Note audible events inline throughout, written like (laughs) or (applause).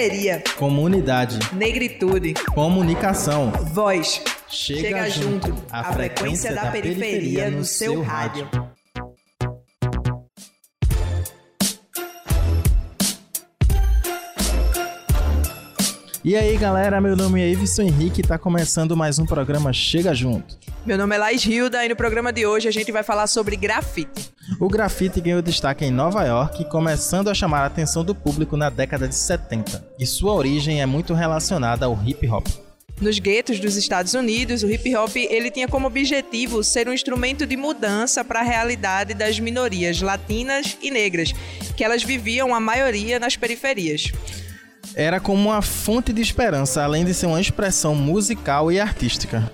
Periferia. Comunidade. Negritude. Comunicação. Voz. Chega, Chega junto. junto. A frequência da periferia no seu rádio. E aí galera, meu nome é Iveson Henrique e tá começando mais um programa Chega Junto. Meu nome é Laís Hilda e no programa de hoje a gente vai falar sobre grafite. O grafite ganhou destaque em Nova York, começando a chamar a atenção do público na década de 70, e sua origem é muito relacionada ao hip hop. Nos guetos dos Estados Unidos, o hip hop ele tinha como objetivo ser um instrumento de mudança para a realidade das minorias latinas e negras, que elas viviam a maioria nas periferias. Era como uma fonte de esperança, além de ser uma expressão musical e artística.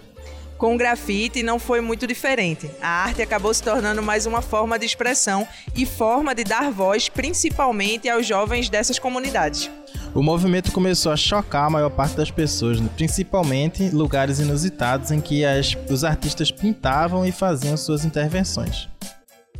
Com o grafite não foi muito diferente. A arte acabou se tornando mais uma forma de expressão e forma de dar voz principalmente aos jovens dessas comunidades. O movimento começou a chocar a maior parte das pessoas, principalmente lugares inusitados em que as, os artistas pintavam e faziam suas intervenções.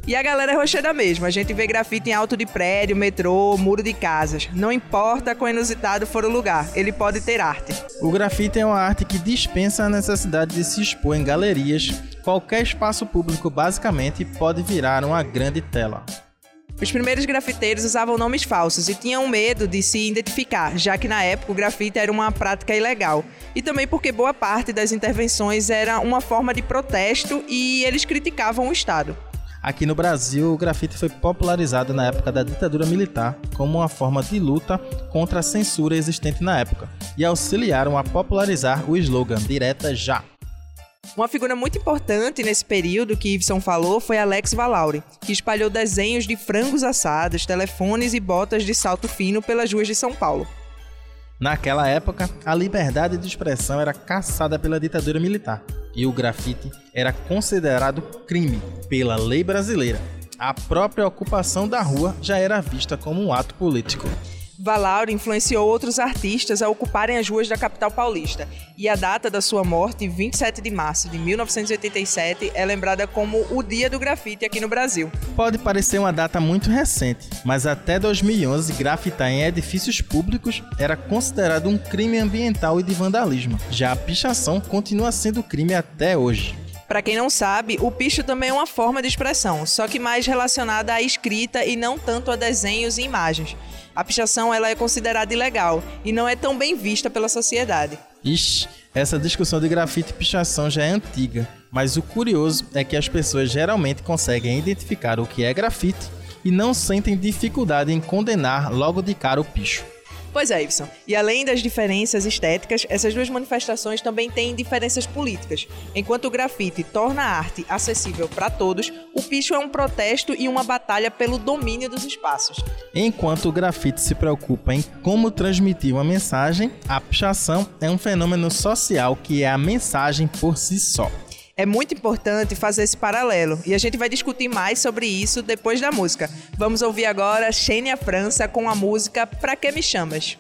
E a galera é rocheira mesmo. A gente vê grafite em alto de prédio, metrô, muro de casas. Não importa quão inusitado for o lugar, ele pode ter arte. O grafite é uma arte que dispensa a necessidade de se expor em galerias. Qualquer espaço público, basicamente, pode virar uma grande tela. Os primeiros grafiteiros usavam nomes falsos e tinham medo de se identificar, já que na época o grafite era uma prática ilegal. E também porque boa parte das intervenções era uma forma de protesto e eles criticavam o Estado. Aqui no Brasil, o grafite foi popularizado na época da ditadura militar como uma forma de luta contra a censura existente na época e auxiliaram a popularizar o slogan Direta Já. Uma figura muito importante nesse período que Iveson falou foi Alex Valauri, que espalhou desenhos de frangos assados, telefones e botas de salto fino pelas ruas de São Paulo. Naquela época, a liberdade de expressão era caçada pela ditadura militar e o grafite era considerado crime pela lei brasileira. A própria ocupação da rua já era vista como um ato político. Valauro influenciou outros artistas a ocuparem as ruas da capital paulista, e a data da sua morte, 27 de março de 1987, é lembrada como o Dia do Grafite aqui no Brasil. Pode parecer uma data muito recente, mas até 2011, grafitar em edifícios públicos era considerado um crime ambiental e de vandalismo. Já a pichação continua sendo crime até hoje. Para quem não sabe, o picho também é uma forma de expressão, só que mais relacionada à escrita e não tanto a desenhos e imagens. A pichação ela é considerada ilegal e não é tão bem vista pela sociedade. Ixi, essa discussão de grafite e pichação já é antiga, mas o curioso é que as pessoas geralmente conseguem identificar o que é grafite e não sentem dificuldade em condenar logo de cara o picho. Pois é, Ibson. E além das diferenças estéticas, essas duas manifestações também têm diferenças políticas. Enquanto o grafite torna a arte acessível para todos, o picho é um protesto e uma batalha pelo domínio dos espaços. Enquanto o grafite se preocupa em como transmitir uma mensagem, a pichação é um fenômeno social que é a mensagem por si só. É muito importante fazer esse paralelo e a gente vai discutir mais sobre isso depois da música. Vamos ouvir agora Xênia França com a música Pra Que Me Chamas?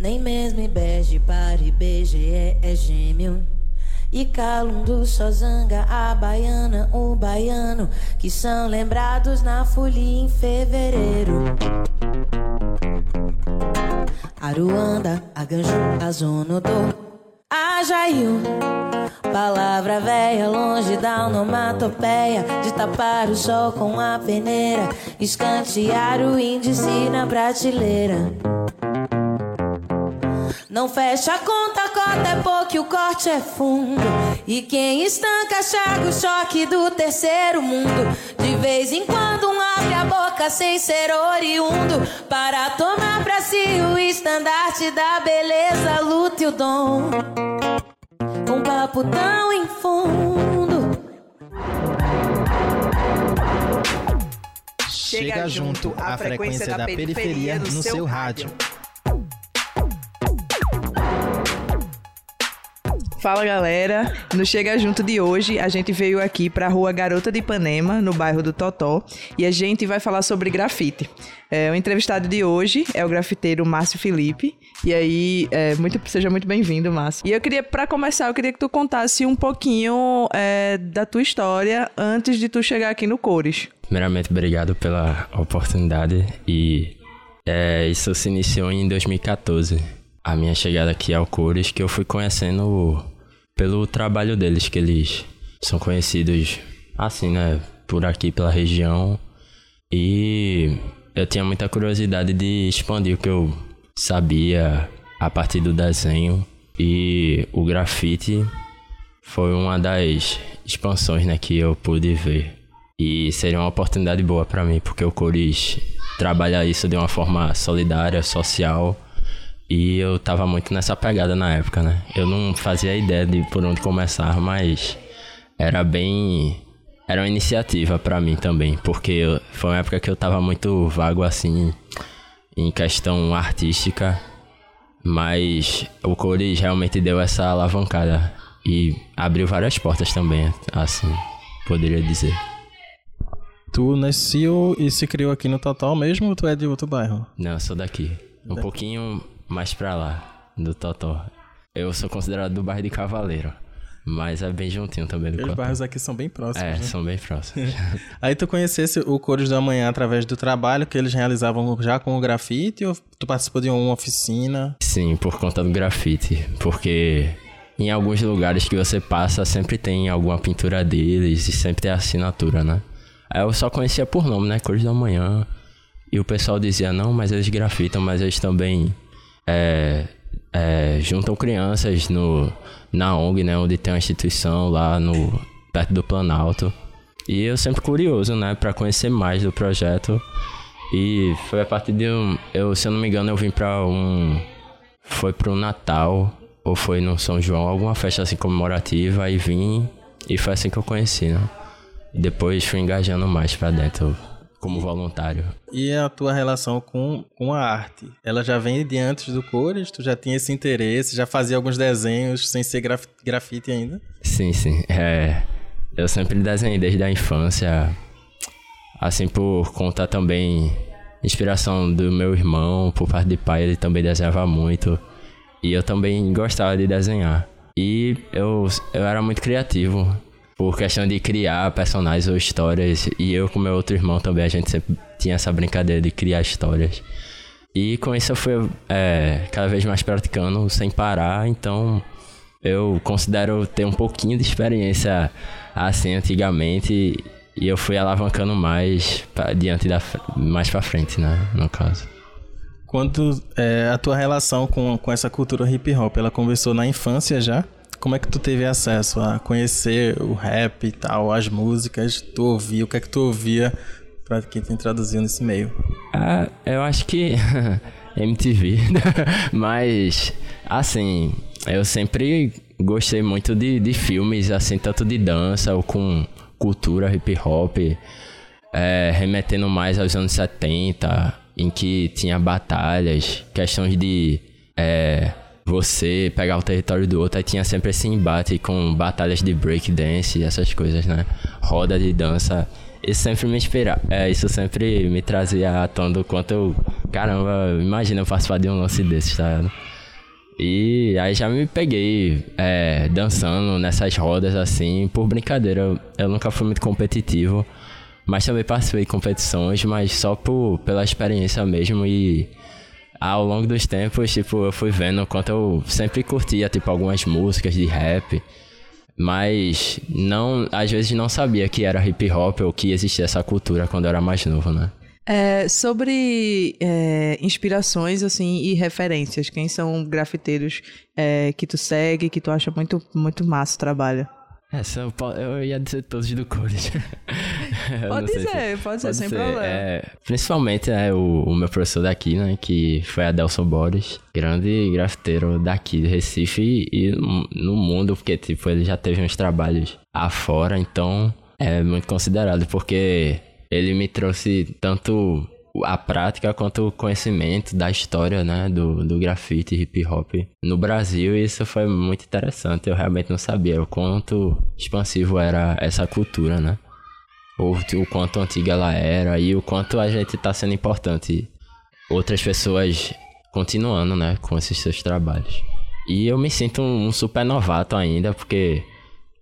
Nem mesmo bege para IBGE é, é gêmeo. E Calundu só zanga a baiana, o baiano, que são lembrados na folia em fevereiro. Aruanda, Aganju, Azonodô, Ajaiu. Palavra velha, longe da onomatopeia De tapar o sol com a peneira Escantear o índice na prateleira. Não fecha a conta, cota é pouco, o corte é fundo. E quem estanca, chaga o choque do terceiro mundo. De vez em quando um a boca sem ser oriundo. Para tomar pra si o estandarte da beleza, luta e o dom. Um papo tão em fundo. Chega junto a frequência da periferia no seu rádio. Fala galera, no Chega Junto de hoje a gente veio aqui para a rua Garota de Ipanema, no bairro do Totó, e a gente vai falar sobre grafite. É, o entrevistado de hoje é o grafiteiro Márcio Felipe, e aí é, muito, seja muito bem-vindo, Márcio. E eu queria, para começar, eu queria que tu contasse um pouquinho é, da tua história antes de tu chegar aqui no Cores. Primeiramente, obrigado pela oportunidade e é, isso se iniciou em 2014. A minha chegada aqui ao Cores, que eu fui conhecendo pelo trabalho deles, que eles são conhecidos assim, né, por aqui pela região. E eu tinha muita curiosidade de expandir o que eu sabia a partir do desenho e o grafite foi uma das expansões né, que eu pude ver. E seria uma oportunidade boa para mim, porque o Cores trabalha isso de uma forma solidária, social. E eu tava muito nessa pegada na época, né? Eu não fazia ideia de por onde começar, mas era bem. Era uma iniciativa para mim também, porque foi uma época que eu tava muito vago assim em questão artística, mas o Cores realmente deu essa alavancada e abriu várias portas também, assim, poderia dizer. Tu nasceu e se criou aqui no Total mesmo ou tu é de outro bairro? Não, eu sou daqui. Um pouquinho mais pra lá, do Total. Eu sou considerado do bairro de Cavaleiro. Mas é bem juntinho também do Os bairros aqui são bem próximos. É, né? são bem próximos. (laughs) Aí tu conhecesse o Cores da Manhã através do trabalho que eles realizavam já com o grafite ou tu participou de uma oficina? Sim, por conta do grafite. Porque em alguns lugares que você passa sempre tem alguma pintura deles e sempre tem assinatura, né? Aí eu só conhecia por nome, né? Cores da Manhã. E o pessoal dizia, não, mas eles grafitam, mas eles também é, é, juntam crianças no, na ONG, né? Onde tem uma instituição lá no, perto do Planalto. E eu sempre curioso, né? Pra conhecer mais do projeto. E foi a partir de um... Eu, se eu não me engano, eu vim pra um... Foi pro Natal, ou foi no São João, alguma festa assim comemorativa. Aí vim e foi assim que eu conheci, né? E depois fui engajando mais pra dentro como voluntário. E a tua relação com, com a arte? Ela já vem de antes do Cores? Tu já tinha esse interesse? Já fazia alguns desenhos sem ser graf grafite ainda? Sim, sim. É, eu sempre desenhei desde a infância. Assim, por conta também inspiração do meu irmão, por parte de pai, ele também desenhava muito. E eu também gostava de desenhar. E eu, eu era muito criativo por questão de criar personagens ou histórias. E eu com meu outro irmão também, a gente sempre tinha essa brincadeira de criar histórias. E com isso eu fui é, cada vez mais praticando sem parar, então eu considero ter um pouquinho de experiência assim antigamente e eu fui alavancando mais pra, diante da mais para frente, né, no caso. Quando é, a tua relação com, com essa cultura hip hop, ela começou na infância já? Como é que tu teve acesso a conhecer o rap e tal, as músicas, tu ouvia, o que é que tu ouvia pra quem te introduziu nesse meio? Ah, eu acho que (laughs) MTV, (laughs) mas assim, eu sempre gostei muito de, de filmes, assim, tanto de dança ou com cultura hip hop, é, remetendo mais aos anos 70, em que tinha batalhas, questões de é, você pegar o território do outro, aí tinha sempre esse embate com batalhas de breakdance e essas coisas, né? Roda de dança. Isso sempre me inspira, é, isso sempre me trazia à tona do quanto eu. Caramba, imagina eu participar de um lance desse, tá ligado? E aí já me peguei é, dançando nessas rodas assim, por brincadeira. Eu, eu, nunca fui muito competitivo, mas também participei de competições, mas só por, pela experiência mesmo e ao longo dos tempos, tipo, eu fui vendo o quanto eu sempre curtia, tipo, algumas músicas de rap. Mas não, às vezes não sabia que era hip hop ou que existia essa cultura quando eu era mais novo, né? É, sobre é, inspirações assim e referências, quem são grafiteiros é, que tu segue, que tu acha muito, muito massa o trabalho? É, são, eu ia dizer todos do Cores. (laughs) (laughs) pode dizer, se, pode, pode ser, sem problema. É, principalmente é, o, o, meu professor daqui, né, que foi Adelson Borges, grande grafiteiro daqui de Recife e, e no mundo, porque tipo, ele já teve uns trabalhos afora, então é muito considerado, porque ele me trouxe tanto a prática quanto o conhecimento da história, né, do, do grafite hip hop no Brasil e isso foi muito interessante. Eu realmente não sabia o quanto expansivo era essa cultura, né? Ou o quanto antiga ela era e o quanto a gente está sendo importante. Outras pessoas continuando, né, com esses seus trabalhos. E eu me sinto um, um super novato ainda, porque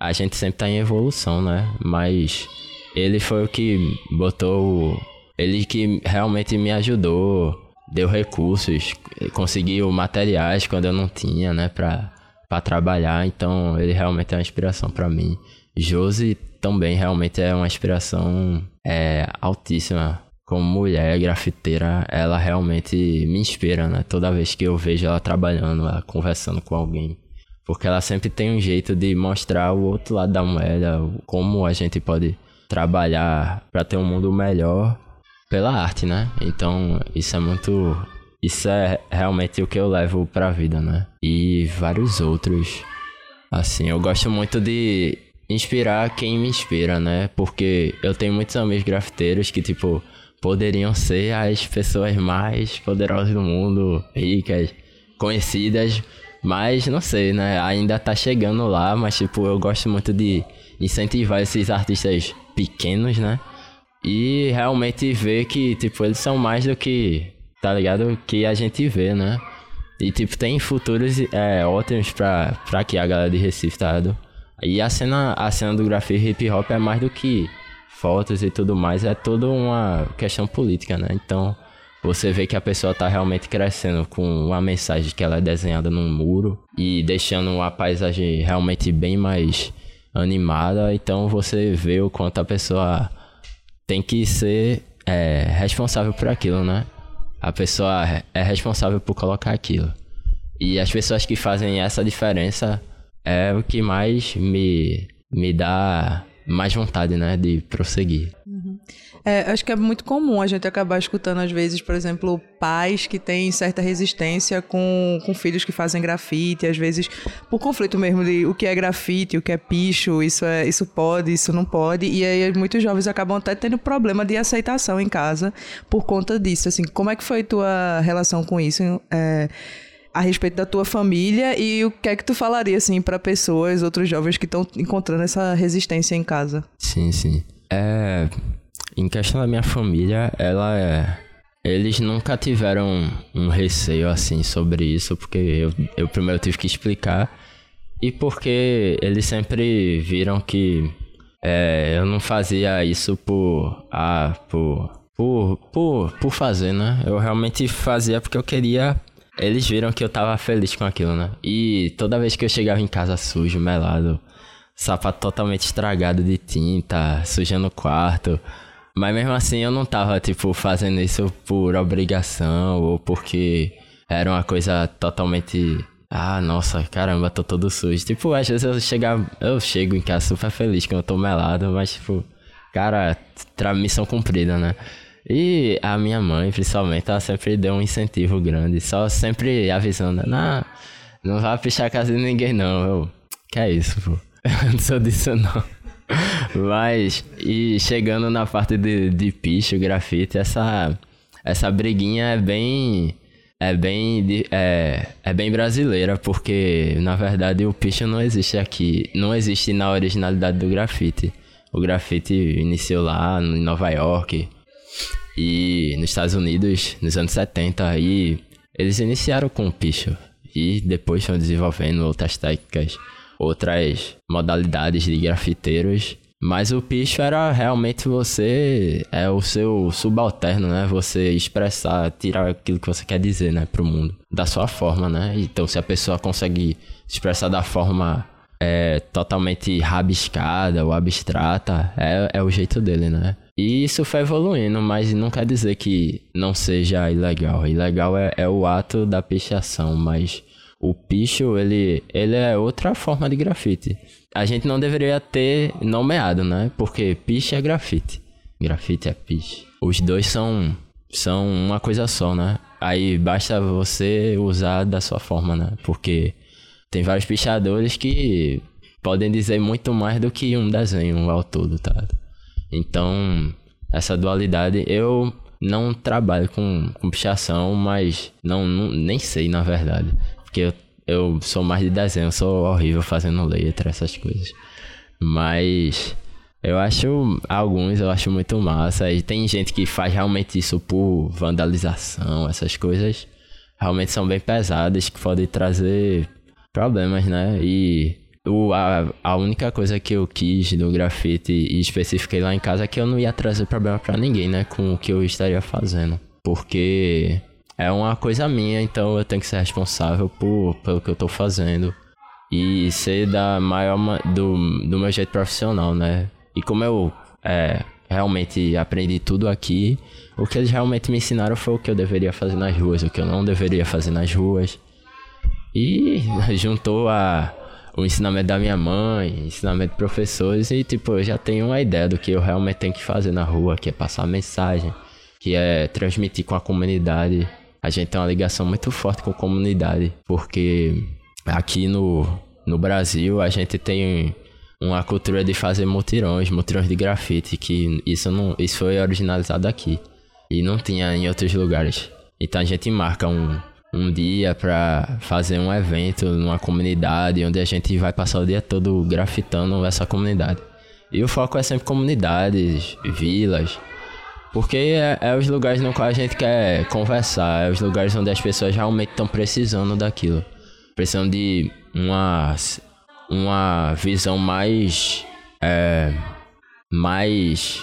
a gente sempre está em evolução, né? Mas ele foi o que botou. Ele que realmente me ajudou, deu recursos, conseguiu materiais quando eu não tinha, né, pra, pra trabalhar. Então ele realmente é uma inspiração para mim. Josi também realmente é uma inspiração é, altíssima. Como mulher grafiteira, ela realmente me inspira, né? Toda vez que eu vejo ela trabalhando, ela conversando com alguém. Porque ela sempre tem um jeito de mostrar o outro lado da moeda, como a gente pode trabalhar para ter um mundo melhor pela arte, né? Então, isso é muito isso é realmente o que eu levo pra vida, né? E vários outros. Assim, eu gosto muito de inspirar quem me inspira, né? Porque eu tenho muitos amigos grafiteiros que, tipo, poderiam ser as pessoas mais poderosas do mundo, ricas, conhecidas, mas não sei, né? Ainda tá chegando lá, mas, tipo, eu gosto muito de incentivar esses artistas pequenos, né? E realmente ver que, tipo, eles são mais do que, tá ligado? Que a gente vê, né? E, tipo, tem futuros é, ótimos pra, pra que a galera de Recife, tá ligado? E a cena, a cena do grafite hip hop é mais do que fotos e tudo mais, é toda uma questão política, né? Então, você vê que a pessoa tá realmente crescendo com uma mensagem que ela é desenhada num muro e deixando a paisagem realmente bem mais animada. Então, você vê o quanto a pessoa tem que ser é, responsável por aquilo, né? A pessoa é responsável por colocar aquilo. E as pessoas que fazem essa diferença é o que mais me, me dá mais vontade, né, de prosseguir. Uhum. É, acho que é muito comum a gente acabar escutando, às vezes, por exemplo, pais que têm certa resistência com, com filhos que fazem grafite, às vezes por conflito mesmo de o que é grafite, o que é picho, isso, é, isso pode, isso não pode, e aí muitos jovens acabam até tendo problema de aceitação em casa por conta disso. Assim, como é que foi tua relação com isso? É, a respeito da tua família e o que é que tu falaria assim para pessoas, outros jovens que estão encontrando essa resistência em casa? Sim, sim. É, em questão da minha família, ela é eles nunca tiveram um receio assim sobre isso, porque eu, eu primeiro tive que explicar e porque eles sempre viram que é, eu não fazia isso por ah, por, por por por fazer, né? Eu realmente fazia porque eu queria eles viram que eu tava feliz com aquilo, né? E toda vez que eu chegava em casa sujo, melado, sapato totalmente estragado de tinta, sujando o quarto. Mas mesmo assim eu não tava, tipo, fazendo isso por obrigação ou porque era uma coisa totalmente. Ah, nossa, caramba, tô todo sujo. Tipo, às vezes eu chegar, eu chego em casa super feliz quando eu tô melado, mas tipo, cara, missão cumprida, né? E a minha mãe, principalmente, ela sempre deu um incentivo grande, só sempre avisando, não, não vai pichar a casa de ninguém não, eu, que é isso, pô, (laughs) eu não sou disso não. Mas, e chegando na parte de, de picho, grafite, essa, essa briguinha é bem, é bem, é, é bem brasileira, porque, na verdade, o picho não existe aqui, não existe na originalidade do grafite. O grafite iniciou lá em Nova York, e nos Estados Unidos, nos anos 70, e eles iniciaram com o picho. E depois foram desenvolvendo outras técnicas, outras modalidades de grafiteiros. Mas o picho era realmente você, é o seu subalterno, né? Você expressar, tirar aquilo que você quer dizer, né, pro mundo. Da sua forma, né? Então se a pessoa consegue expressar da forma é, totalmente rabiscada ou abstrata, é, é o jeito dele, né? E isso foi evoluindo, mas não quer dizer que não seja ilegal. Ilegal é, é o ato da pichação, mas o picho, ele, ele é outra forma de grafite. A gente não deveria ter nomeado, né? Porque piche é grafite. Grafite é piche. Os dois são, são uma coisa só, né? Aí basta você usar da sua forma, né? Porque tem vários pichadores que podem dizer muito mais do que um desenho ao todo, tá? Então, essa dualidade, eu não trabalho com, com pichação, mas não, não, nem sei na verdade. Porque eu, eu sou mais de desenho, sou horrível fazendo letra, essas coisas. Mas eu acho alguns eu acho muito massa. E tem gente que faz realmente isso por vandalização, essas coisas realmente são bem pesadas que podem trazer problemas, né? E o, a, a única coisa que eu quis do grafite e especifiquei lá em casa é que eu não ia trazer problema para ninguém, né? Com o que eu estaria fazendo. Porque é uma coisa minha, então eu tenho que ser responsável por, pelo que eu tô fazendo. E ser da maior do, do meu jeito profissional, né? E como eu é, realmente aprendi tudo aqui, o que eles realmente me ensinaram foi o que eu deveria fazer nas ruas, o que eu não deveria fazer nas ruas. E (laughs) juntou a o ensinamento da minha mãe, ensinamento de professores e tipo, eu já tenho uma ideia do que eu realmente tenho que fazer na rua, que é passar mensagem, que é transmitir com a comunidade. A gente tem uma ligação muito forte com a comunidade, porque aqui no, no Brasil a gente tem uma cultura de fazer mutirões, mutirões de grafite, que isso não, isso foi originalizado aqui e não tinha em outros lugares. Então a gente marca um um dia para fazer um evento numa comunidade onde a gente vai passar o dia todo grafitando essa comunidade. E o foco é sempre comunidades, vilas, porque é, é os lugares no qual a gente quer conversar, é os lugares onde as pessoas realmente estão precisando daquilo. Precisando de uma, uma visão mais. É, mais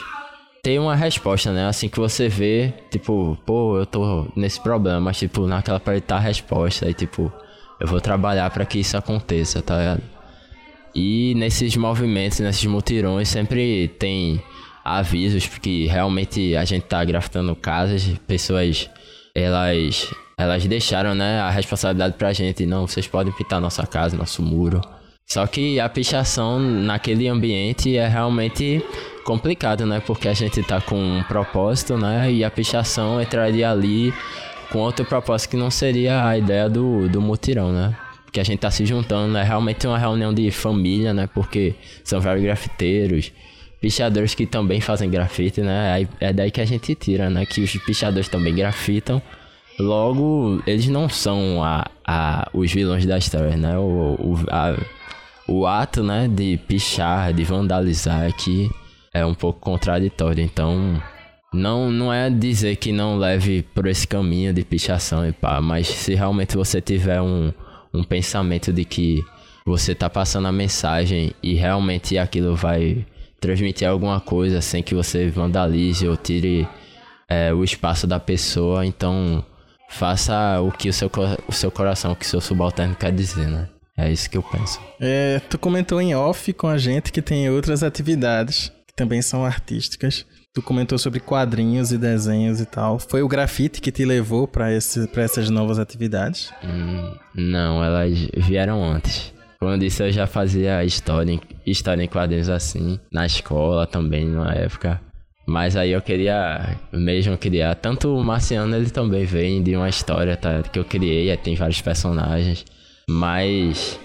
ter uma resposta, né? Assim que você vê, tipo, pô, eu tô nesse problema, mas tipo, naquela parte tá a resposta e tipo, eu vou trabalhar para que isso aconteça, tá ligado? E nesses movimentos, nesses mutirões, sempre tem avisos, porque realmente a gente tá grafitando casas, pessoas, elas, elas deixaram, né, a responsabilidade pra gente, não, vocês podem pintar nossa casa, nosso muro. Só que a pichação naquele ambiente é realmente complicado, né? Porque a gente tá com um propósito, né? E a pichação entraria ali com outro propósito que não seria a ideia do, do mutirão, né? Porque a gente tá se juntando, é realmente uma reunião de família, né? Porque são vários grafiteiros, pichadores que também fazem grafite, né? É daí que a gente tira, né? Que os pichadores também grafitam. Logo, eles não são a, a, os vilões da história, né? O, o, a, o ato, né, de pichar, de vandalizar aqui é um pouco contraditório. Então, não, não é dizer que não leve por esse caminho de pichação e pá, mas se realmente você tiver um, um pensamento de que você tá passando a mensagem e realmente aquilo vai transmitir alguma coisa sem que você vandalize ou tire é, o espaço da pessoa, então faça o que o seu, o seu coração, o que o seu subalterno quer dizer, né? É isso que eu penso. É, tu comentou em off com a gente que tem outras atividades que também são artísticas. Tu comentou sobre quadrinhos e desenhos e tal. Foi o grafite que te levou para essas novas atividades? Hum, não, elas vieram antes. Eu disse, eu já fazia história, história em quadrinhos assim, na escola também, numa época. Mas aí eu queria mesmo criar. Tanto o Marciano, ele também vem de uma história tá, que eu criei, tem vários personagens. Mas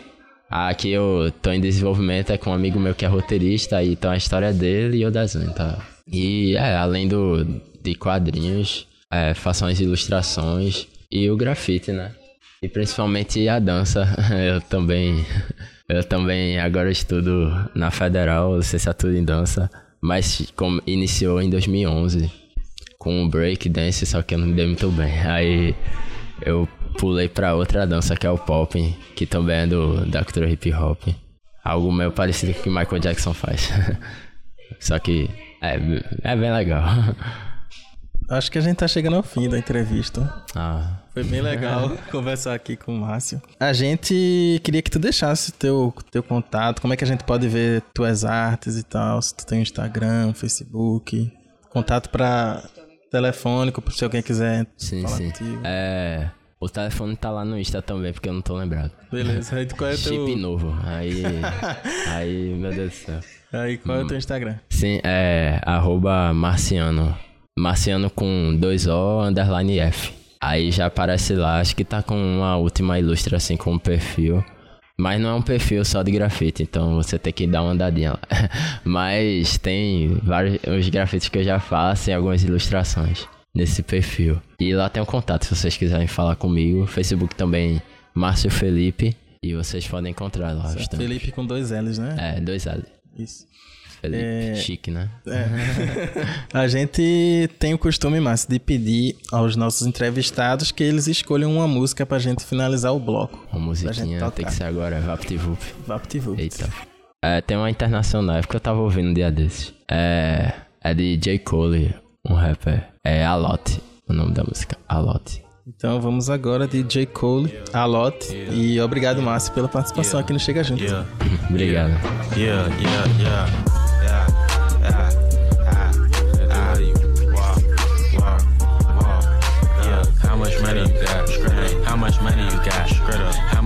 a que eu tô em desenvolvimento é com um amigo meu que é roteirista, e então a história dele e eu desenho, tá? E é, além do, de quadrinhos, é, faço as ilustrações e o grafite, né? E principalmente a dança. (laughs) Eu também, (laughs) eu também agora estudo na Federal, licenciatura em dança, mas como iniciou em 2011 com o break dance, só que eu não me dei muito bem. Aí eu pulei pra outra dança que é o pop, que também é do, da cultura hip hop. Algo meio parecido com o que Michael Jackson faz. (laughs) Só que é, é bem legal. (laughs) Acho que a gente tá chegando ao fim da entrevista. Ah. Foi bem legal (laughs) conversar aqui com o Márcio. A gente queria que tu deixasse teu, teu contato, como é que a gente pode ver tuas artes e tal, se tu tem Instagram, Facebook, contato para telefônico, se alguém quiser sim, falar sim. contigo. É, o telefone tá lá no Insta também, porque eu não tô lembrado. Beleza, aí qual é teu... Chip novo. Aí. (laughs) aí, meu Deus do céu. Aí, qual é o teu Instagram? Sim, é arroba Marciano. Marciano com dois O, underline F. Aí já aparece lá, acho que tá com uma última ilustra assim com um perfil. Mas não é um perfil só de grafite, então você tem que dar uma andadinha lá. (laughs) Mas tem vários os grafites que eu já faço e algumas ilustrações nesse perfil. E lá tem um contato se vocês quiserem falar comigo. Facebook também, Márcio Felipe. E vocês podem encontrar lá. Felipe com dois L's, né? É, dois L's. Isso. Felipe, É. chique, né? (laughs) A gente tem o costume, Márcio, de pedir aos nossos entrevistados que eles escolham uma música pra gente finalizar o bloco. Uma musiquinha tem que ser agora, VaptVup. VaptVup. Eita. É, tem uma internacional é que eu tava ouvindo um dia desses. É, é de J. Cole, um rapper. É A Lot, o nome da música. A Lot. Então vamos agora de J. Cole, A Lot. E obrigado, Márcio, pela participação aqui no Chega Junto. Yeah, (laughs) Obrigado. yeah, yeah, yeah, yeah, yeah, ah, ah, yeah. How much money you got?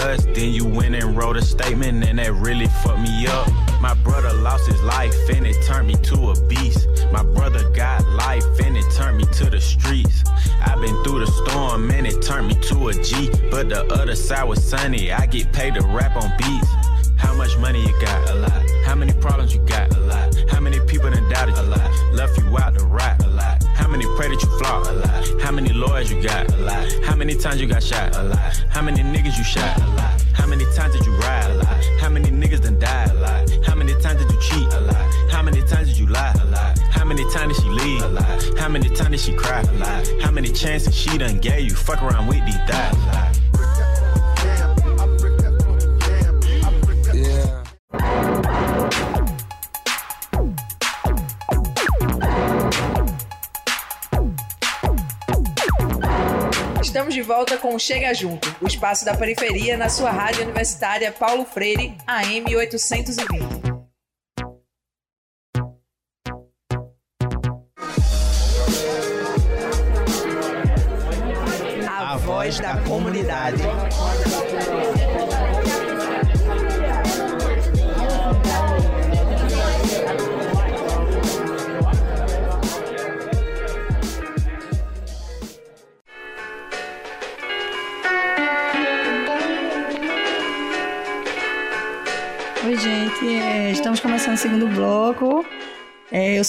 Then you went and wrote a statement, and that really fucked me up. My brother lost his life, and it turned me to a beast. My brother got life, and it turned me to the streets. I've been through the storm, and it turned me to a G. But the other side was sunny, I get paid to rap on beats. How much money you got? A lot. How many problems you got? A lot. How many people done doubted you? A lot. Left you out to rot? A lot. How many pray that you flop? A lot. How many lawyers you got? A lot. How many times you got shot? A lot. How many niggas you shot? A lot. How many times did you ride? A lot. How many niggas done died? A lot. How many times did you cheat? A lot. How many times did you lie? A lot. How many times did she leave? A lot. How many times did she cry? A lot. How many chances she done gave you? Fuck around with these thighs. A lot. Volta com Chega Junto, o espaço da periferia na sua rádio universitária Paulo Freire, AM 820.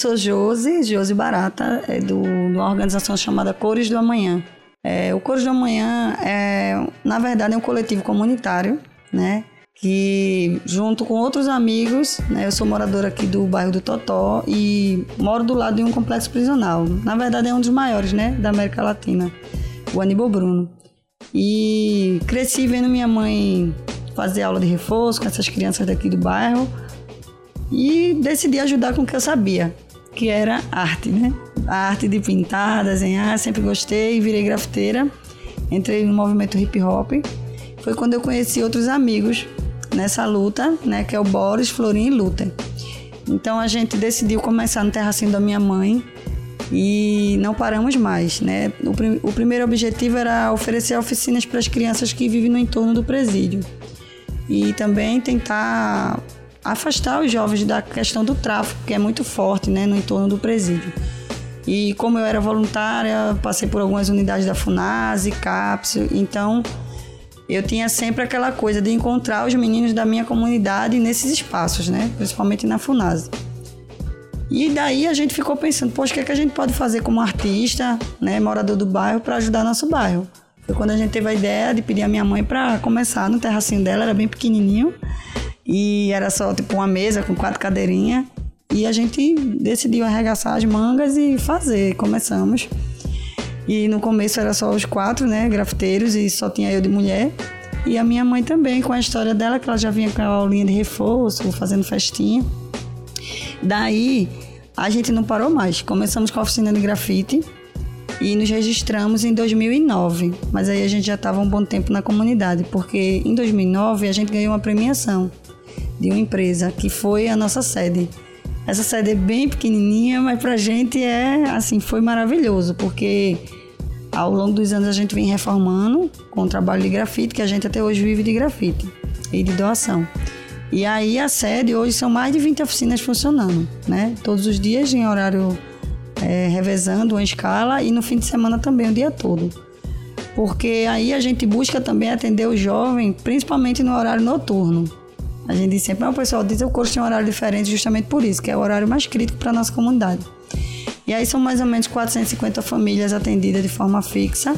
Sou Josi, Josi Barata, é do, de uma organização chamada Cores do Amanhã. É, o Cores do Amanhã, é, na verdade, é um coletivo comunitário, né? Que, junto com outros amigos, né? Eu sou moradora aqui do bairro do Totó e moro do lado de um complexo prisional. Na verdade, é um dos maiores, né? Da América Latina, o Aníbal Bruno. E cresci vendo minha mãe fazer aula de reforço com essas crianças daqui do bairro e decidi ajudar com o que eu sabia, que era arte, né? A arte de pintar, desenhar, sempre gostei, virei grafiteira, entrei no movimento hip hop. Foi quando eu conheci outros amigos nessa luta, né? Que é o Boris, Florim e Luther. Então a gente decidiu começar no terracinho da minha mãe e não paramos mais, né? O, prim- o primeiro objetivo era oferecer oficinas para as crianças que vivem no entorno do presídio e também tentar afastar os jovens da questão do tráfico, que é muito forte, né, no entorno do presídio. E como eu era voluntária, passei por algumas unidades da FUNASE, CAPS, então eu tinha sempre aquela coisa de encontrar os meninos da minha comunidade nesses espaços, né, principalmente na FUNASE. E daí a gente ficou pensando, poxa, o que, é que a gente pode fazer como artista, né, morador do bairro, para ajudar nosso bairro? Foi quando a gente teve a ideia de pedir a minha mãe para começar no terracinho dela, era bem pequenininho. E era só tipo uma mesa com quatro cadeirinhas. E a gente decidiu arregaçar as mangas e fazer. Começamos. E no começo era só os quatro, né, grafiteiros, e só tinha eu de mulher. E a minha mãe também, com a história dela, que ela já vinha com a aulinha de reforço, fazendo festinha. Daí, a gente não parou mais. Começamos com a oficina de grafite e nos registramos em 2009. Mas aí a gente já estava um bom tempo na comunidade, porque em 2009 a gente ganhou uma premiação de uma empresa que foi a nossa sede. Essa sede é bem pequenininha, mas pra gente é assim, foi maravilhoso, porque ao longo dos anos a gente vem reformando com o trabalho de grafite, que a gente até hoje vive de grafite e de doação. E aí a sede hoje são mais de 20 oficinas funcionando, né? Todos os dias em horário é, revezando uma escala e no fim de semana também o dia todo. Porque aí a gente busca também atender o jovem, principalmente no horário noturno. A gente diz sempre, o pessoal diz que o curso tem um horário diferente justamente por isso, que é o horário mais crítico para a nossa comunidade. E aí são mais ou menos 450 famílias atendidas de forma fixa.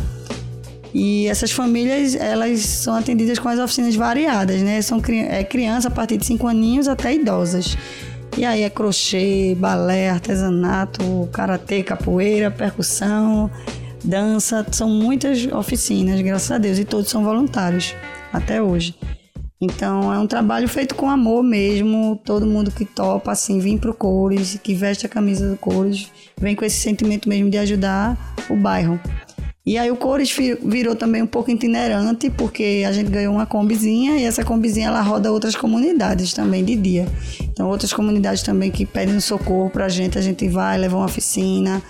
E essas famílias, elas são atendidas com as oficinas variadas, né? São é, crianças a partir de 5 aninhos até idosas. E aí é crochê, balé, artesanato, karatê, capoeira, percussão, dança. São muitas oficinas, graças a Deus, e todos são voluntários até hoje. Então é um trabalho feito com amor mesmo. Todo mundo que topa, assim, vem pro Cores, que veste a camisa do Cores, vem com esse sentimento mesmo de ajudar o bairro. E aí o Cores virou também um pouco itinerante, porque a gente ganhou uma combizinha e essa combizinha ela roda outras comunidades também de dia. Então outras comunidades também que pedem socorro pra gente, a gente vai, leva uma oficina,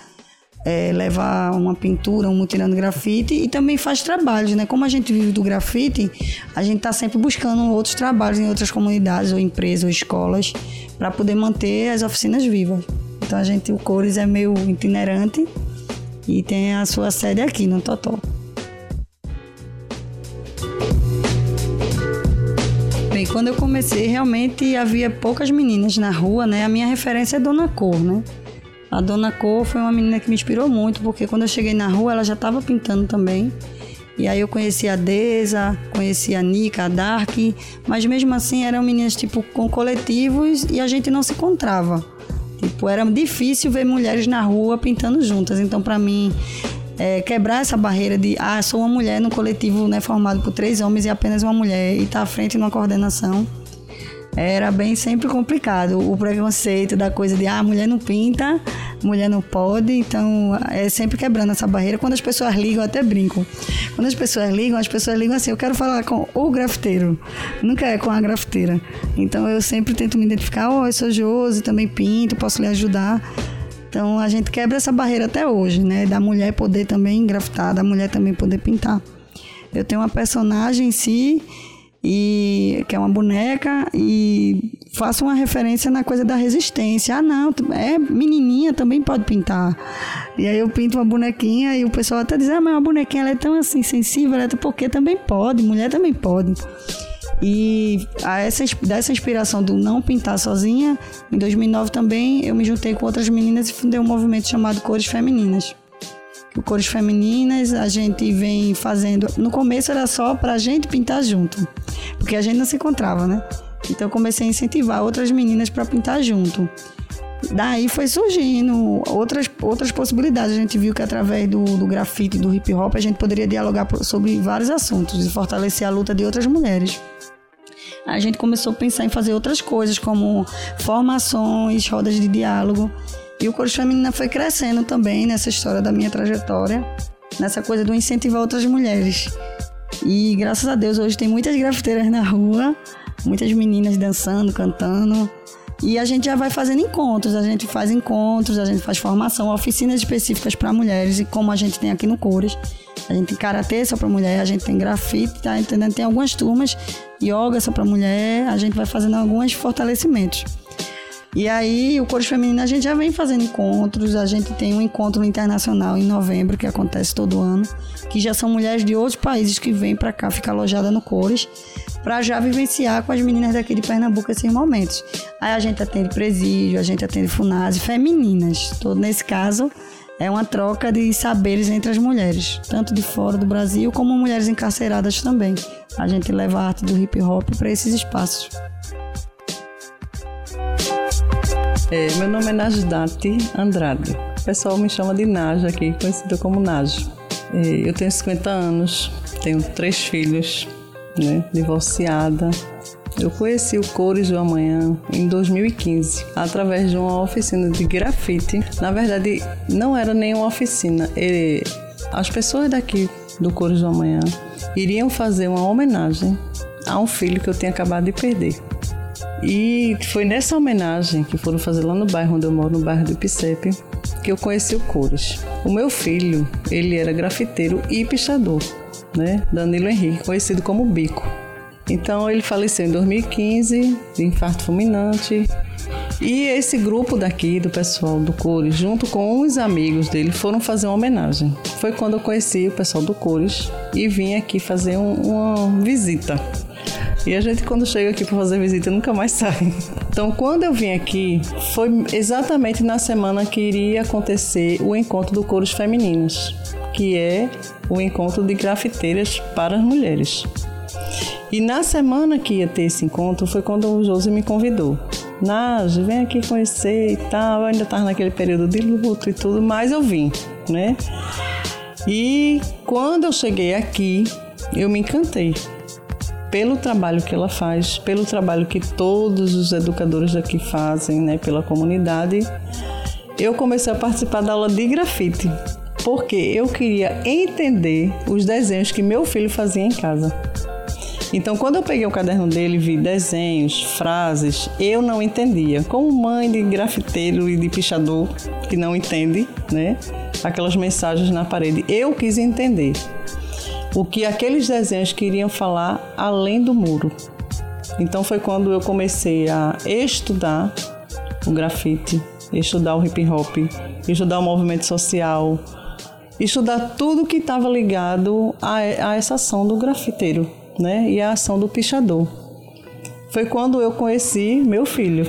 é, leva uma pintura, um mutirão de grafite e também faz trabalhos, né? Como a gente vive do grafite, a gente está sempre buscando outros trabalhos em outras comunidades ou empresas ou escolas para poder manter as oficinas vivas. Então a gente, o Cores é meio itinerante e tem a sua sede aqui no Totó. Bem, quando eu comecei, realmente havia poucas meninas na rua, né? A minha referência é Dona Cor, né? A Dona Cor foi uma menina que me inspirou muito, porque quando eu cheguei na rua, ela já estava pintando também. E aí eu conheci a Deza, conheci a Nika, a Dark, mas mesmo assim eram meninas tipo com coletivos e a gente não se encontrava. Tipo, era difícil ver mulheres na rua pintando juntas. Então, para mim, é, quebrar essa barreira de ah, sou uma mulher no coletivo né, formado por três homens e apenas uma mulher e estar tá à frente numa coordenação era bem sempre complicado. O preconceito da coisa de ah, mulher não pinta, mulher não pode, então é sempre quebrando essa barreira. Quando as pessoas ligam, eu até brinco. Quando as pessoas ligam, as pessoas ligam assim, eu quero falar com o grafiteiro, nunca é com a grafiteira. Então eu sempre tento me identificar, oh, eu sou Josi, também pinto, posso lhe ajudar. Então a gente quebra essa barreira até hoje, né? Da mulher poder também grafitar, da mulher também poder pintar. Eu tenho uma personagem em si e que é uma boneca e faço uma referência na coisa da resistência. Ah, não, é menininha também pode pintar. E aí eu pinto uma bonequinha e o pessoal até diz: "Ah, mas uma bonequinha ela é tão assim sensível, ela é porque também pode, mulher também pode". E essa, dessa inspiração do não pintar sozinha, em 2009 também eu me juntei com outras meninas e fundei um movimento chamado Cores Femininas cores femininas, a gente vem fazendo. No começo era só pra gente pintar junto, porque a gente não se encontrava, né? Então eu comecei a incentivar outras meninas para pintar junto. Daí foi surgindo outras, outras possibilidades. A gente viu que através do, do grafite, do hip hop, a gente poderia dialogar sobre vários assuntos e fortalecer a luta de outras mulheres. A gente começou a pensar em fazer outras coisas, como formações, rodas de diálogo. E o Cores Feminina foi crescendo também nessa história da minha trajetória, nessa coisa do incentivar outras mulheres. E graças a Deus hoje tem muitas grafiteiras na rua, muitas meninas dançando, cantando. E a gente já vai fazendo encontros, a gente faz encontros, a gente faz formação, oficinas específicas para mulheres, e como a gente tem aqui no Cores. A gente tem karatê só para mulher, a gente tem grafite, tá entendendo? Tem algumas turmas, yoga só para mulher, a gente vai fazendo alguns fortalecimentos. E aí, o Cores Feminino, a gente já vem fazendo encontros. A gente tem um encontro internacional em novembro, que acontece todo ano, que já são mulheres de outros países que vêm para cá ficar alojada no Cores, para já vivenciar com as meninas daqui de Pernambuco esses momentos. Aí a gente atende presídio, a gente atende funase, femininas. Todo nesse caso, é uma troca de saberes entre as mulheres, tanto de fora do Brasil como mulheres encarceradas também. A gente leva a arte do hip hop para esses espaços. É, meu nome é Najdati Andrade. O pessoal me chama de Naj aqui, conhecido como Naj. É, eu tenho 50 anos, tenho três filhos, né? Divorciada. Eu conheci o Cores do Amanhã em 2015, através de uma oficina de grafite. Na verdade, não era nenhuma oficina. Ele, as pessoas daqui do Cores do Amanhã iriam fazer uma homenagem a um filho que eu tinha acabado de perder. E foi nessa homenagem que foram fazer lá no bairro onde eu moro, no bairro do Ipicepe, que eu conheci o Cores. O meu filho, ele era grafiteiro e pichador, né? Danilo Henrique, conhecido como Bico. Então ele faleceu em 2015 de infarto fulminante. E esse grupo daqui, do pessoal do Cores, junto com uns amigos dele, foram fazer uma homenagem. Foi quando eu conheci o pessoal do Cores e vim aqui fazer um, uma visita. E a gente, quando chega aqui para fazer visita, nunca mais sai. Então, quando eu vim aqui, foi exatamente na semana que iria acontecer o encontro do Coros Femininos, que é o encontro de grafiteiras para as mulheres. E na semana que ia ter esse encontro foi quando o Josi me convidou. Nage, vem aqui conhecer e tal. Eu ainda estava naquele período de luto e tudo, mas eu vim, né? E quando eu cheguei aqui, eu me encantei pelo trabalho que ela faz, pelo trabalho que todos os educadores daqui fazem, né, pela comunidade. Eu comecei a participar da aula de grafite, porque eu queria entender os desenhos que meu filho fazia em casa. Então, quando eu peguei o caderno dele, vi desenhos, frases, eu não entendia. Como mãe de grafiteiro e de pichador que não entende, né? Aquelas mensagens na parede, eu quis entender o que aqueles desenhos queriam falar além do muro. Então foi quando eu comecei a estudar o grafite, estudar o hip hop, estudar o movimento social, estudar tudo que estava ligado a, a, essa ação do grafiteiro, né? E a ação do pichador. Foi quando eu conheci meu filho,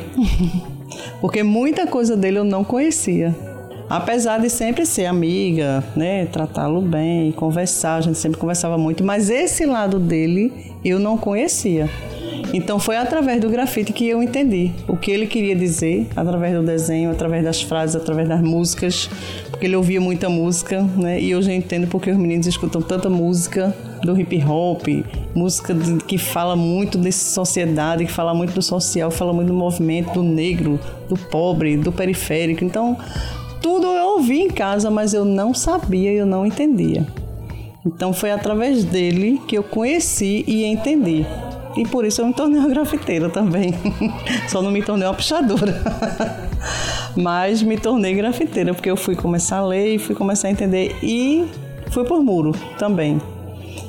(laughs) porque muita coisa dele eu não conhecia. Apesar de sempre ser amiga, né, tratá-lo bem, conversar, a gente sempre conversava muito, mas esse lado dele eu não conhecia. Então foi através do grafite que eu entendi o que ele queria dizer, através do desenho, através das frases, através das músicas, porque ele ouvia muita música, né? E hoje eu entendo porque os meninos escutam tanta música do hip hop, música que fala muito de sociedade, que fala muito do social, fala muito do movimento do negro, do pobre, do periférico. Então, tudo eu ouvi em casa, mas eu não sabia eu não entendia. Então foi através dele que eu conheci e entendi. E por isso eu me tornei uma grafiteira também. (laughs) Só não me tornei uma pichadora. (laughs) Mas me tornei grafiteira, porque eu fui começar a ler e fui começar a entender. E fui por muro também.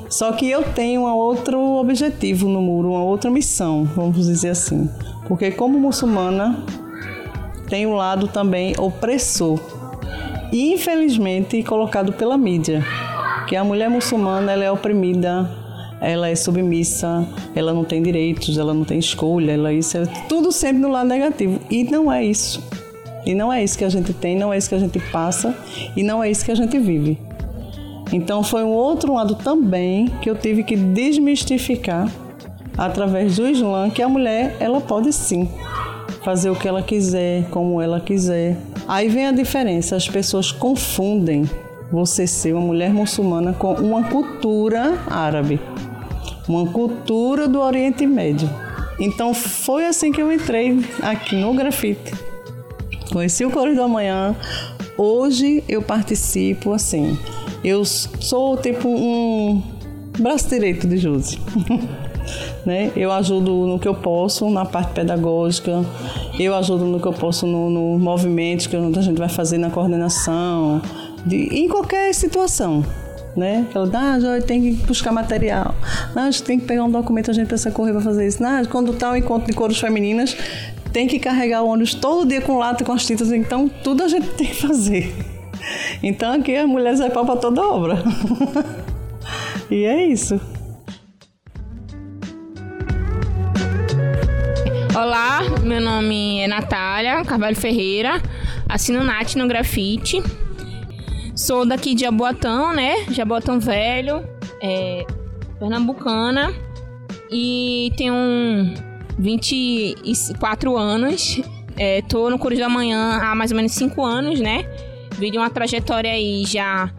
Só que eu tenho um outro objetivo no muro, uma outra missão, vamos dizer assim. Porque como muçulmana, tem um lado também opressor e infelizmente colocado pela mídia, que a mulher muçulmana ela é oprimida, ela é submissa, ela não tem direitos, ela não tem escolha, ela isso é tudo sempre no lado negativo e não é isso. E não é isso que a gente tem, não é isso que a gente passa e não é isso que a gente vive. Então foi um outro lado também que eu tive que desmistificar através do Islã que a mulher ela pode sim fazer o que ela quiser, como ela quiser. Aí vem a diferença, as pessoas confundem você ser uma mulher muçulmana com uma cultura árabe, uma cultura do Oriente Médio. Então foi assim que eu entrei aqui no grafite. Conheci o Cores do Amanhã. Hoje eu participo assim. Eu sou tipo um braço direito de Josi. (laughs) né? Eu ajudo no que eu posso na parte pedagógica, eu ajudo no que eu posso no, no movimento que a gente vai fazer na coordenação, de, em qualquer situação. Né? Ela ah, tem que buscar material. Ah, tem que pegar um documento, a gente precisa correr para fazer isso. Ah, quando está o encontro de coros femininas, tem que carregar o ônibus todo dia com lata e com as tintas, então tudo a gente (laughs) tem que fazer. Então aqui as mulheres vai para toda obra. (laughs) e é isso. Olá, meu nome é Natália Carvalho Ferreira, assino Nath no grafite. Sou daqui de Jaboatão, né? Jaboatão Velho, é, pernambucana. E tenho 24 anos. É, tô no Curso da Manhã há mais ou menos 5 anos, né? Vim de uma trajetória aí já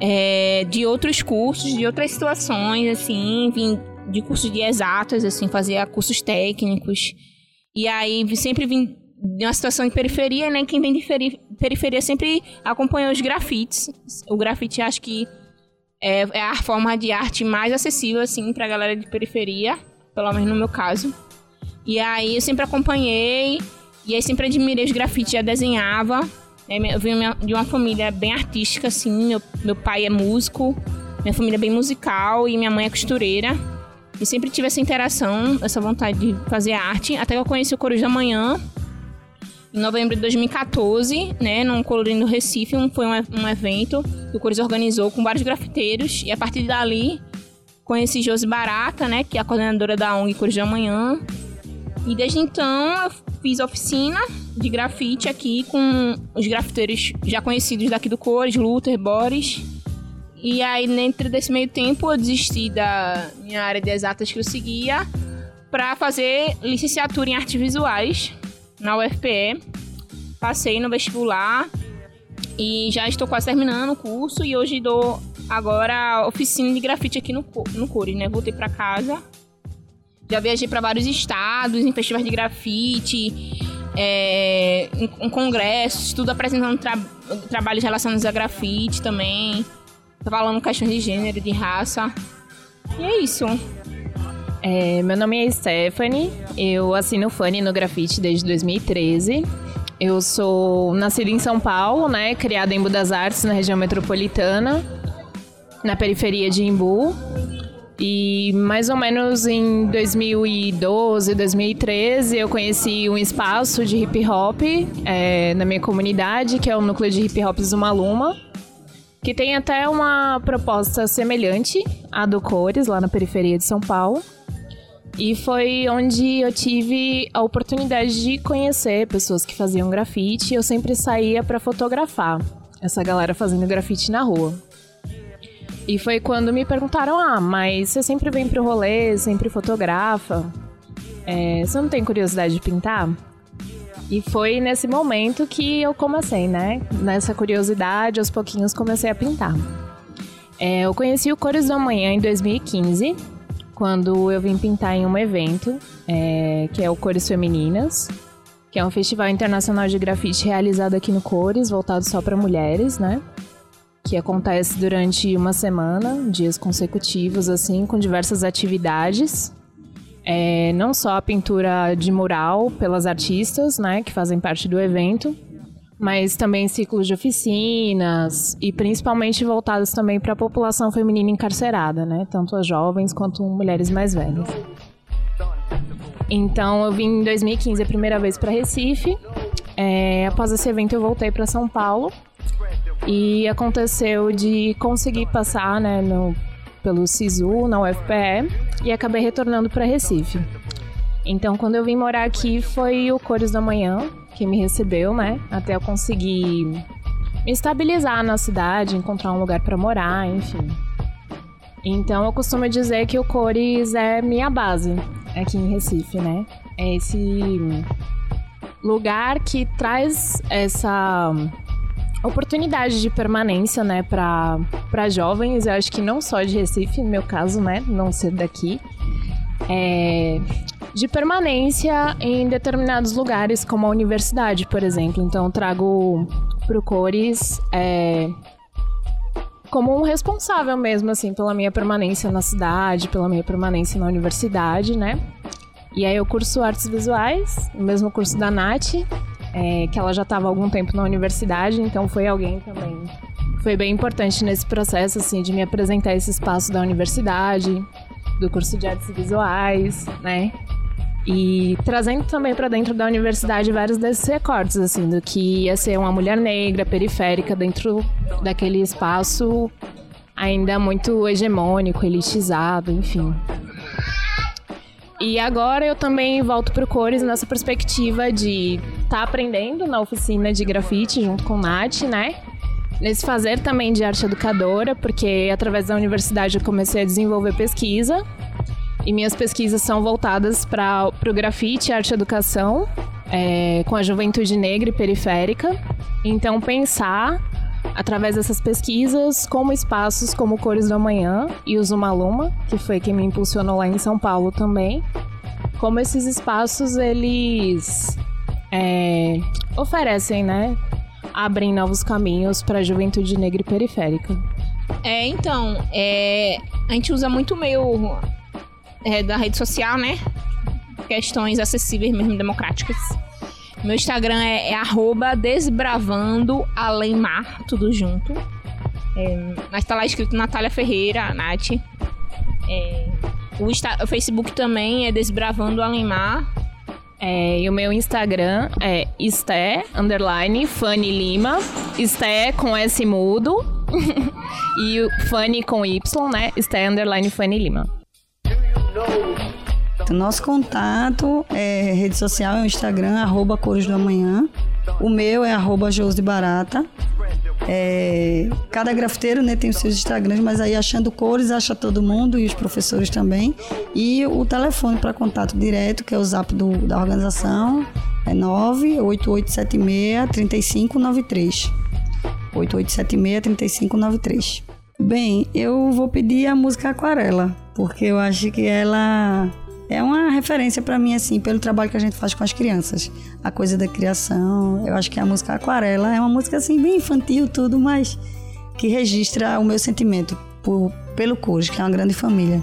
é, de outros cursos, de outras situações, assim. Vim de curso de exatas, assim, fazia cursos técnicos. E aí sempre vim de uma situação de periferia, né? Quem vem de feri- periferia sempre acompanhou os grafites. O grafite acho que é, é a forma de arte mais acessível, assim, pra galera de periferia, pelo menos no meu caso. E aí eu sempre acompanhei, e aí sempre admirei os grafites, já desenhava. né, Eu vim de uma família bem artística, assim, meu, meu pai é músico, minha família é bem musical e minha mãe é costureira. E sempre tive essa interação, essa vontade de fazer arte, até que eu conheci o Coruja da Manhã, em novembro de 2014, né, num Colorindo Recife, um, foi um, um evento que o Cores organizou com vários grafiteiros, e a partir dali conheci Josi Barata, né, que é a coordenadora da ONG Cores da Manhã, e desde então eu fiz oficina de grafite aqui com os grafiteiros já conhecidos daqui do Cores, Luther, Boris, e aí dentro desse meio tempo eu desisti da minha área de exatas que eu seguia para fazer licenciatura em artes visuais na UFPE. Passei no vestibular e já estou quase terminando o curso e hoje dou agora oficina de grafite aqui no, no Cores, né? Voltei para casa. Já viajei para vários estados, em festivais de grafite, é, em, em congressos, tudo apresentando tra- trabalhos relacionados a grafite também. Falando questões de gênero, de raça. E é isso. É, meu nome é Stephanie, eu assino Fanny no grafite desde 2013. Eu sou nascida em São Paulo, né? Criada em Budas Artes, na região metropolitana, na periferia de Imbu. E mais ou menos em 2012, 2013, eu conheci um espaço de hip hop é, na minha comunidade, que é o núcleo de hip hop Zumaluma que tem até uma proposta semelhante à do Cores, lá na periferia de São Paulo. E foi onde eu tive a oportunidade de conhecer pessoas que faziam grafite. Eu sempre saía para fotografar essa galera fazendo grafite na rua. E foi quando me perguntaram: Ah, mas você sempre vem pro rolê, sempre fotografa. É, você não tem curiosidade de pintar? E foi nesse momento que eu comecei, né? Nessa curiosidade, aos pouquinhos comecei a pintar. É, eu conheci o Cores do Amanhã em 2015, quando eu vim pintar em um evento, é, que é o Cores Femininas, que é um festival internacional de grafite realizado aqui no Cores, voltado só para mulheres, né? Que acontece durante uma semana, dias consecutivos, assim, com diversas atividades. É, não só a pintura de mural pelas artistas, né, que fazem parte do evento, mas também ciclos de oficinas e principalmente voltados também para a população feminina encarcerada, né, tanto as jovens quanto mulheres mais velhas. Então eu vim em 2015 a primeira vez para Recife. É, após esse evento eu voltei para São Paulo e aconteceu de conseguir passar, né, no pelo SISU na UFPE e acabei retornando para Recife. Então, quando eu vim morar aqui, foi o Cores da Manhã que me recebeu, né? Até eu conseguir me estabilizar na cidade, encontrar um lugar para morar, enfim. Então, eu costumo dizer que o Cores é minha base aqui em Recife, né? É esse lugar que traz essa oportunidade de permanência, né, para jovens. Eu acho que não só de Recife, no meu caso, né, não ser daqui, é, de permanência em determinados lugares, como a universidade, por exemplo. Então, trago pro Cores é, como um responsável mesmo, assim, pela minha permanência na cidade, pela minha permanência na universidade, né? E aí eu curso artes visuais, o mesmo curso da Nath, é, que ela já estava há algum tempo na universidade, então foi alguém também. Foi bem importante nesse processo, assim, de me apresentar esse espaço da universidade, do curso de artes visuais, né? E trazendo também para dentro da universidade vários desses recortes, assim, do que ia ser uma mulher negra, periférica, dentro daquele espaço ainda muito hegemônico, elitizado, enfim. E agora eu também volto pro Cores nessa perspectiva de tá aprendendo na oficina de grafite junto com o Nath, né? Nesse fazer também de arte educadora, porque através da universidade eu comecei a desenvolver pesquisa. E minhas pesquisas são voltadas para o grafite e arte educação, é, com a juventude negra e periférica. Então, pensar através dessas pesquisas, como espaços como Cores do Amanhã e o Zumaluma, que foi quem me impulsionou lá em São Paulo também, como esses espaços eles é, oferecem, né? Abrem novos caminhos para a juventude negra e periférica. É, então, é, a gente usa muito o meio é, da rede social, né? Questões acessíveis mesmo, democráticas. Meu Instagram é, é tudo junto. É, mas tá lá escrito Natália Ferreira, Nath. É, o, o, Facebook também é Desbravando Alemar. É, e o meu Instagram é Esté, underline, Fanny Lima. Esté com S mudo. (laughs) e o Fanny com Y, né? Esté, underline, Fanny Lima. Nosso contato é rede social, é o Instagram, arroba Cores do Amanhã. O meu é arroba Jose Barata. É, cada grafiteiro né, tem os seus Instagrams, mas aí achando cores, acha todo mundo e os professores também. E o telefone para contato direto, que é o zap do, da organização, é 98876-3593. 8876-3593. Bem, eu vou pedir a música Aquarela, porque eu acho que ela é uma referência para mim, assim, pelo trabalho que a gente faz com as crianças. A coisa da criação. Eu acho que a música Aquarela é uma música, assim, bem infantil, tudo, mas que registra o meu sentimento por, pelo Cores, que é uma grande família.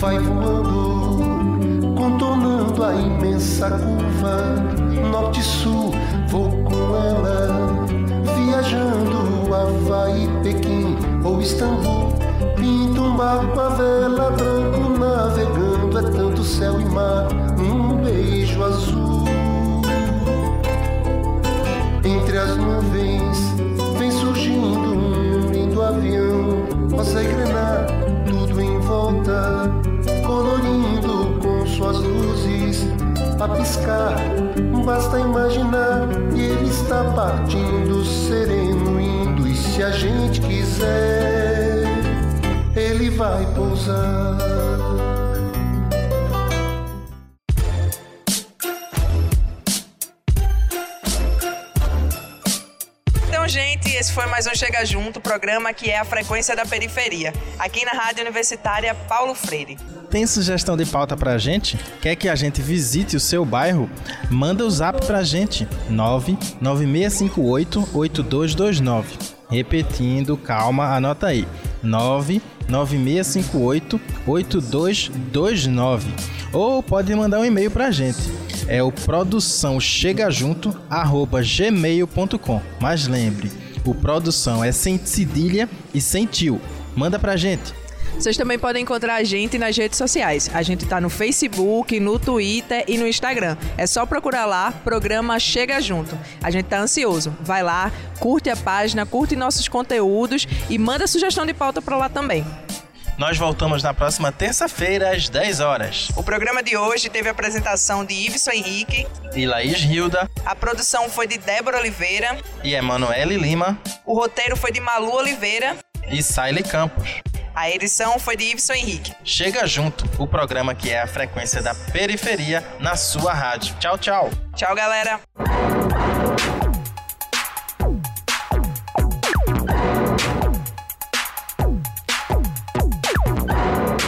Vai voando, contornando a imensa curva, norte-sul, vou com ela, viajando Havaí, Pequim ou Istambul. Pinto um barco a vela branco navegando, é tanto céu e mar num beijo azul. Entre as nuvens vem surgindo um lindo avião, rosa engrenar tudo em volta, suas luzes a piscar. Basta imaginar que ele está partindo sereno, indo, e se a gente quiser, ele vai pousar. Mais um Chega Junto, programa que é a frequência da periferia, aqui na Rádio Universitária Paulo Freire. Tem sugestão de pauta pra gente? Quer que a gente visite o seu bairro? Manda o zap pra gente, 99658-8229. Repetindo, calma, anota aí, 99658-8229. Ou pode mandar um e-mail pra gente é o produção chega junto gmail.com. Mas lembre, o produção é sem cedilha e sem tio. Manda pra gente. Vocês também podem encontrar a gente nas redes sociais. A gente tá no Facebook, no Twitter e no Instagram. É só procurar lá, programa Chega Junto. A gente tá ansioso. Vai lá, curte a página, curte nossos conteúdos e manda sugestão de pauta para lá também. Nós voltamos na próxima terça-feira, às 10 horas. O programa de hoje teve a apresentação de Iveson Henrique e Laís Hilda. A produção foi de Débora Oliveira e Emanuele Lima. O roteiro foi de Malu Oliveira e Saile Campos. A edição foi de Iveson Henrique. Chega junto, o programa que é a frequência da periferia na sua rádio. Tchau, tchau. Tchau, galera.